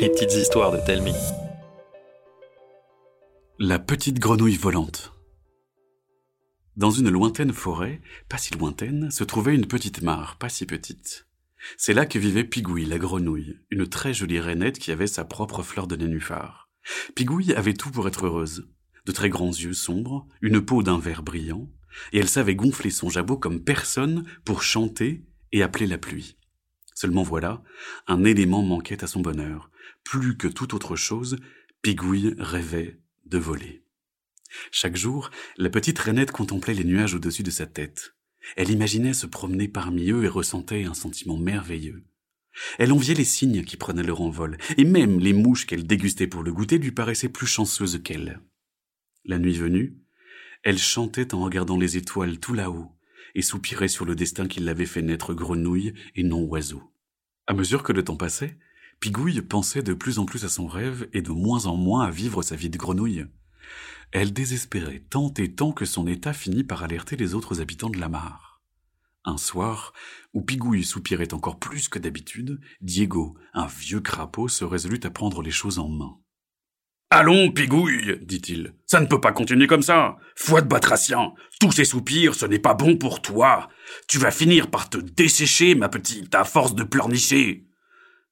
Les petites histoires de Telmi. La petite grenouille volante. Dans une lointaine forêt, pas si lointaine, se trouvait une petite mare, pas si petite. C'est là que vivait Pigouille, la grenouille, une très jolie rainette qui avait sa propre fleur de nénuphar. Pigouille avait tout pour être heureuse. De très grands yeux sombres, une peau d'un vert brillant, et elle savait gonfler son jabot comme personne pour chanter et appeler la pluie. Seulement voilà, un élément manquait à son bonheur. Plus que toute autre chose, Pigouille rêvait de voler. Chaque jour, la petite rainette contemplait les nuages au-dessus de sa tête. Elle imaginait se promener parmi eux et ressentait un sentiment merveilleux. Elle enviait les cygnes qui prenaient leur envol, et même les mouches qu'elle dégustait pour le goûter lui paraissaient plus chanceuses qu'elle. La nuit venue, elle chantait en regardant les étoiles tout là-haut, et soupirait sur le destin qui l'avait fait naître grenouille et non oiseau. À mesure que le temps passait, Pigouille pensait de plus en plus à son rêve et de moins en moins à vivre sa vie de grenouille. Elle désespérait tant et tant que son état finit par alerter les autres habitants de la mare. Un soir, où Pigouille soupirait encore plus que d'habitude, Diego, un vieux crapaud, se résolut à prendre les choses en main. Allons, Pigouille, dit-il, ça ne peut pas continuer comme ça. Foi de batracien, tous ces soupirs, ce n'est pas bon pour toi. Tu vas finir par te dessécher, ma petite, à force de pleurnicher.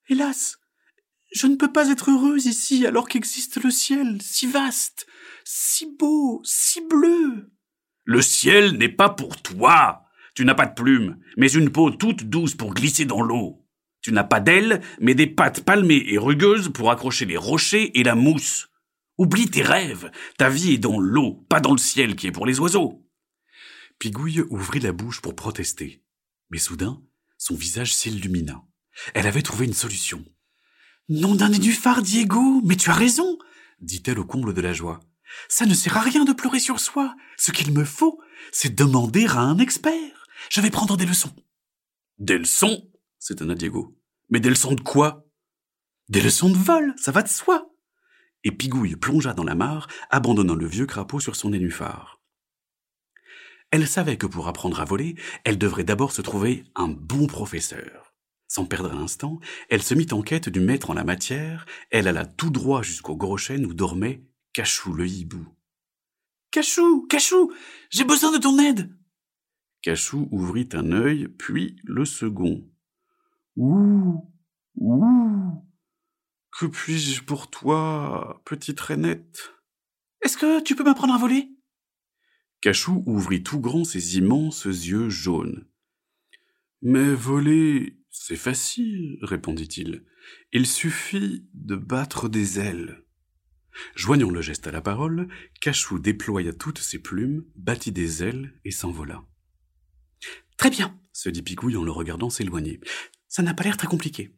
Hélas, je ne peux pas être heureuse ici alors qu'existe le ciel, si vaste, si beau, si bleu. Le ciel n'est pas pour toi. Tu n'as pas de plumes, mais une peau toute douce pour glisser dans l'eau. Tu n'as pas d'ailes, mais des pattes palmées et rugueuses pour accrocher les rochers et la mousse. Oublie tes rêves. Ta vie est dans l'eau, pas dans le ciel qui est pour les oiseaux. Pigouille ouvrit la bouche pour protester. Mais soudain, son visage s'illumina. Elle avait trouvé une solution. Nom d'un nénuphar, Diego, mais tu as raison, dit-elle au comble de la joie. Ça ne sert à rien de pleurer sur soi. Ce qu'il me faut, c'est demander à un expert. Je vais prendre des leçons. Des leçons? S'étonna Diego. Mais des leçons de quoi? Des leçons de vol, ça va de soi. Et Pigouille plongea dans la mare, abandonnant le vieux crapaud sur son nénuphar. Elle savait que pour apprendre à voler, elle devrait d'abord se trouver un bon professeur. Sans perdre un instant, elle se mit en quête du maître en la matière, elle alla tout droit jusqu'au gros chêne où dormait Cachou le hibou. Cachou, Cachou, j'ai besoin de ton aide. Cachou ouvrit un œil, puis le second. Ouh, ouh. Que puis-je pour toi, petite rainette? Est-ce que tu peux m'apprendre à voler? Cachou ouvrit tout grand ses immenses yeux jaunes. Mais voler, c'est facile, répondit-il. Il suffit de battre des ailes. Joignant le geste à la parole, Cachou déploya toutes ses plumes, battit des ailes et s'envola. Très bien, se dit Pigouille en le regardant s'éloigner. Ça n'a pas l'air très compliqué.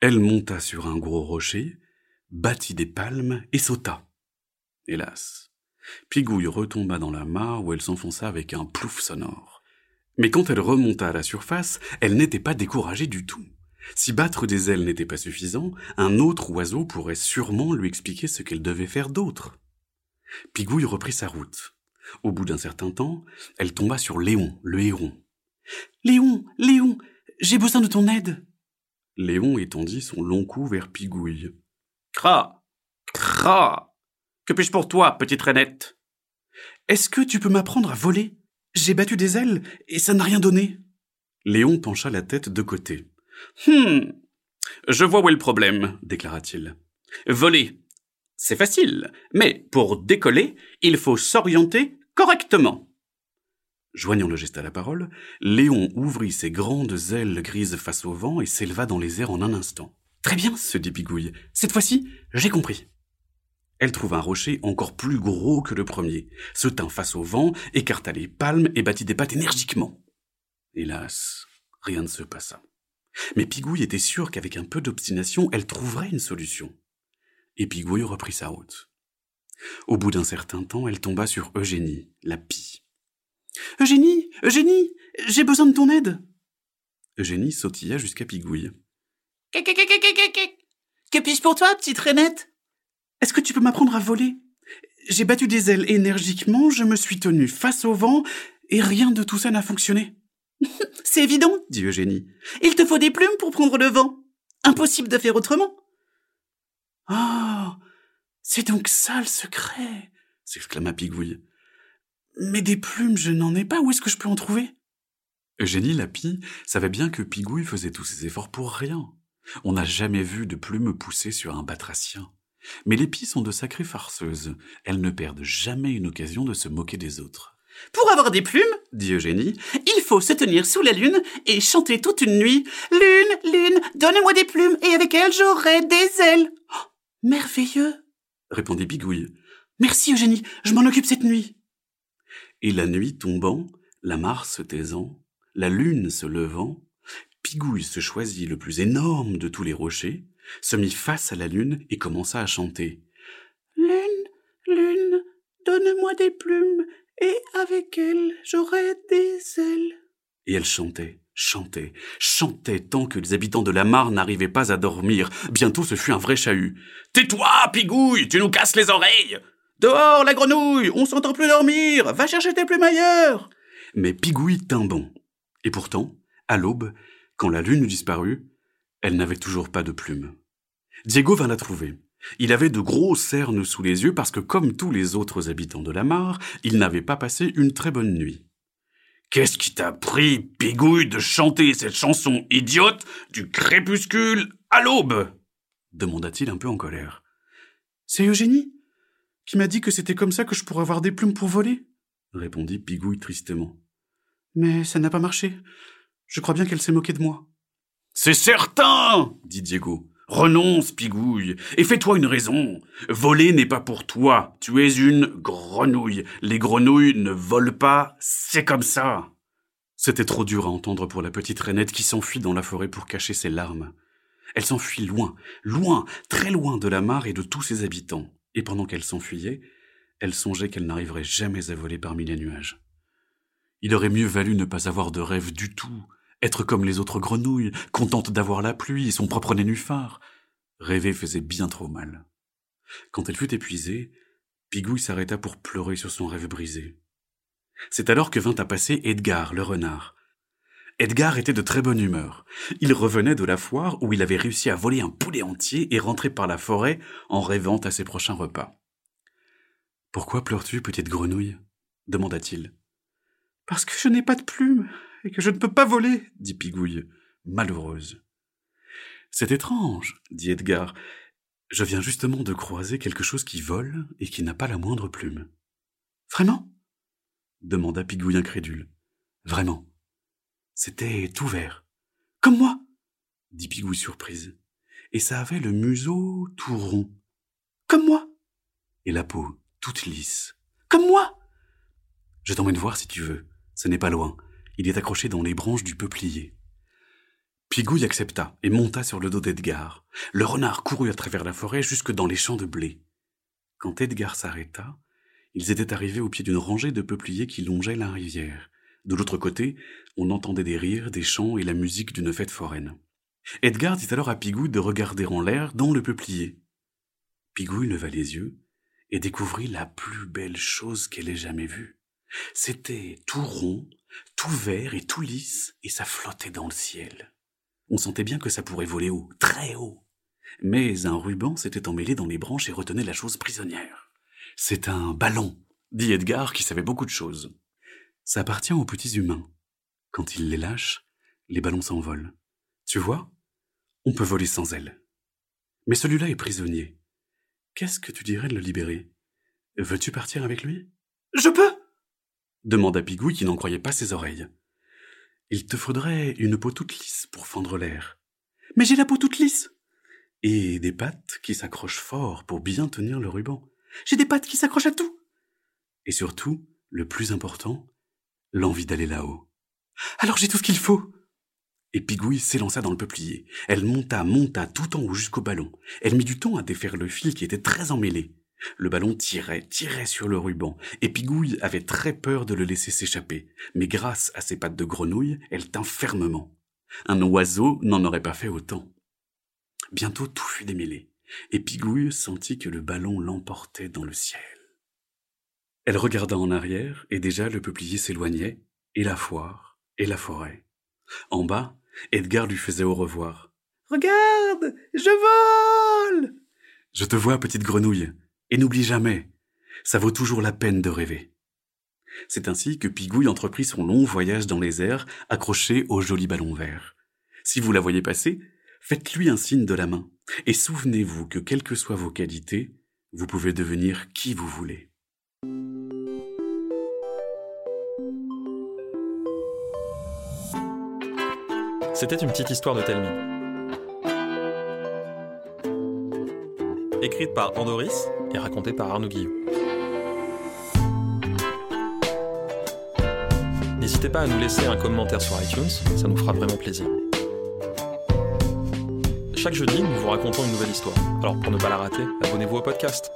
Elle monta sur un gros rocher, battit des palmes et sauta. Hélas, Pigouille retomba dans la mare où elle s'enfonça avec un plouf sonore. Mais quand elle remonta à la surface, elle n'était pas découragée du tout. Si battre des ailes n'était pas suffisant, un autre oiseau pourrait sûrement lui expliquer ce qu'elle devait faire d'autre. Pigouille reprit sa route. Au bout d'un certain temps, elle tomba sur Léon, le héron. Léon, Léon, j'ai besoin de ton aide. Léon étendit son long cou vers Pigouille. Cra, cra, que puis-je pour toi, petite rainette? Est-ce que tu peux m'apprendre à voler? J'ai battu des ailes et ça n'a rien donné. Léon pencha la tête de côté. Hum, je vois où est le problème, déclara-t-il. Voler, c'est facile, mais pour décoller, il faut s'orienter correctement. Joignant le geste à la parole, Léon ouvrit ses grandes ailes grises face au vent et s'éleva dans les airs en un instant. Très bien, se dit Pigouille. Cette fois-ci, j'ai compris. Elle trouva un rocher encore plus gros que le premier, se tint face au vent, écarta les palmes et battit des pattes énergiquement. Hélas, rien ne se passa. Mais Pigouille était sûre qu'avec un peu d'obstination, elle trouverait une solution. Et Pigouille reprit sa route. Au bout d'un certain temps, elle tomba sur Eugénie, la pie. Eugénie, Eugénie, j'ai besoin de ton aide. Eugénie sautilla jusqu'à Pigouille. Que puis-je pour toi, petite rainette est-ce que tu peux m'apprendre à voler J'ai battu des ailes énergiquement, je me suis tenu face au vent, et rien de tout ça n'a fonctionné. C'est évident, dit Eugénie. Il te faut des plumes pour prendre le vent. Impossible de faire autrement. Ah, c'est donc ça le secret, s'exclama Pigouille. Mais des plumes, je n'en ai pas. Où est-ce que je peux en trouver? Eugénie Lapie savait bien que Pigouille faisait tous ses efforts pour rien. On n'a jamais vu de plumes pousser sur un batracien. Mais les pies sont de sacrées farceuses. Elles ne perdent jamais une occasion de se moquer des autres. Pour avoir des plumes, dit Eugénie, il faut se tenir sous la lune et chanter toute une nuit. Lune, lune, donne-moi des plumes et avec elles j'aurai des ailes. Oh, merveilleux, répondit Bigouille. Merci Eugénie, je m'en occupe cette nuit. Et la nuit tombant, la mare se taisant, la lune se levant, Pigouille se choisit le plus énorme de tous les rochers, se mit face à la lune et commença à chanter. Lune, lune, donne-moi des plumes, et avec elles j'aurai des ailes. Et elle chantait, chantait, chantait tant que les habitants de la mare n'arrivaient pas à dormir. Bientôt ce fut un vrai chahut. Tais-toi, Pigouille, tu nous casses les oreilles. Dehors, la grenouille, on s'entend plus dormir, va chercher tes plumes ailleurs. Mais Pigouille tint bon. Et pourtant, à l'aube, quand la lune disparut, elle n'avait toujours pas de plumes. Diego vint la trouver. Il avait de gros cernes sous les yeux parce que, comme tous les autres habitants de la mare, il n'avait pas passé une très bonne nuit. Qu'est-ce qui t'a pris, Pigouille, de chanter cette chanson idiote du crépuscule à l'aube? demanda-t-il un peu en colère. C'est Eugénie? Qui m'a dit que c'était comme ça que je pourrais avoir des plumes pour voler, répondit Pigouille tristement. Mais ça n'a pas marché. Je crois bien qu'elle s'est moquée de moi. C'est certain, dit Diego. Renonce, Pigouille, et fais-toi une raison. Voler n'est pas pour toi. Tu es une grenouille. Les grenouilles ne volent pas, c'est comme ça. C'était trop dur à entendre pour la petite rainette qui s'enfuit dans la forêt pour cacher ses larmes. Elle s'enfuit loin, loin, très loin de la mare et de tous ses habitants. Et pendant qu'elle s'enfuyait, elle songeait qu'elle n'arriverait jamais à voler parmi les nuages. Il aurait mieux valu ne pas avoir de rêve du tout, être comme les autres grenouilles, contente d'avoir la pluie et son propre nénuphar. Rêver faisait bien trop mal. Quand elle fut épuisée, Pigouille s'arrêta pour pleurer sur son rêve brisé. C'est alors que vint à passer Edgar, le renard. Edgar était de très bonne humeur. Il revenait de la foire où il avait réussi à voler un poulet entier et rentrer par la forêt en rêvant à ses prochains repas. Pourquoi pleures-tu, petite grenouille? demanda-t-il. Parce que je n'ai pas de plumes, et que je ne peux pas voler, dit Pigouille, malheureuse. C'est étrange, dit Edgar. Je viens justement de croiser quelque chose qui vole et qui n'a pas la moindre plume. Vraiment? demanda Pigouille incrédule. Vraiment. C'était tout vert. Comme moi dit Pigouille surprise. Et ça avait le museau tout rond. Comme moi Et la peau toute lisse. Comme moi Je t'emmène voir si tu veux. Ce n'est pas loin. Il est accroché dans les branches du peuplier. Pigouille accepta et monta sur le dos d'Edgar. Le renard courut à travers la forêt jusque dans les champs de blé. Quand Edgar s'arrêta, ils étaient arrivés au pied d'une rangée de peupliers qui longeait la rivière. De l'autre côté, on entendait des rires, des chants et la musique d'une fête foraine. Edgar dit alors à Pigouille de regarder en l'air dans le peuplier. Pigouille leva les yeux et découvrit la plus belle chose qu'elle ait jamais vue. C'était tout rond, tout vert et tout lisse, et ça flottait dans le ciel. On sentait bien que ça pourrait voler haut, très haut. Mais un ruban s'était emmêlé dans les branches et retenait la chose prisonnière. C'est un ballon, dit Edgar, qui savait beaucoup de choses. Ça appartient aux petits humains. Quand ils les lâchent, les ballons s'envolent. Tu vois, on peut voler sans ailes. Mais celui-là est prisonnier. Qu'est-ce que tu dirais de le libérer? Veux-tu partir avec lui? Je peux demanda Pigouille qui n'en croyait pas ses oreilles. Il te faudrait une peau toute lisse pour fendre l'air. Mais j'ai la peau toute lisse. Et des pattes qui s'accrochent fort pour bien tenir le ruban. J'ai des pattes qui s'accrochent à tout. Et surtout, le plus important, l'envie d'aller là-haut. Alors j'ai tout ce qu'il faut. Et Pigouille s'élança dans le peuplier. Elle monta, monta tout en haut jusqu'au ballon. Elle mit du temps à défaire le fil qui était très emmêlé. Le ballon tirait, tirait sur le ruban, et Pigouille avait très peur de le laisser s'échapper, mais grâce à ses pattes de grenouille, elle tint fermement. Un oiseau n'en aurait pas fait autant. Bientôt tout fut démêlé, et Pigouille sentit que le ballon l'emportait dans le ciel. Elle regarda en arrière, et déjà le peuplier s'éloignait, et la foire, et la forêt. En bas, Edgar lui faisait au revoir. Regarde, je vole Je te vois, petite grenouille, et n'oublie jamais, ça vaut toujours la peine de rêver. C'est ainsi que Pigouille entreprit son long voyage dans les airs, accroché au joli ballon vert. Si vous la voyez passer, faites-lui un signe de la main, et souvenez-vous que quelles que soient vos qualités, vous pouvez devenir qui vous voulez. C'était une petite histoire de Telmi. Écrite par Andoris et racontée par Arnaud Guillot. N'hésitez pas à nous laisser un commentaire sur iTunes, ça nous fera vraiment plaisir. Chaque jeudi, nous vous racontons une nouvelle histoire. Alors pour ne pas la rater, abonnez-vous au podcast.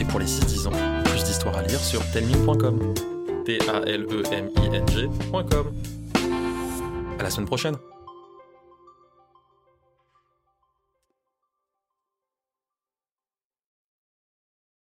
Et pour les 6-10 ans, plus d'histoires à lire sur telming.com. T-A-L-E-M-I-N-G.com. À la semaine prochaine!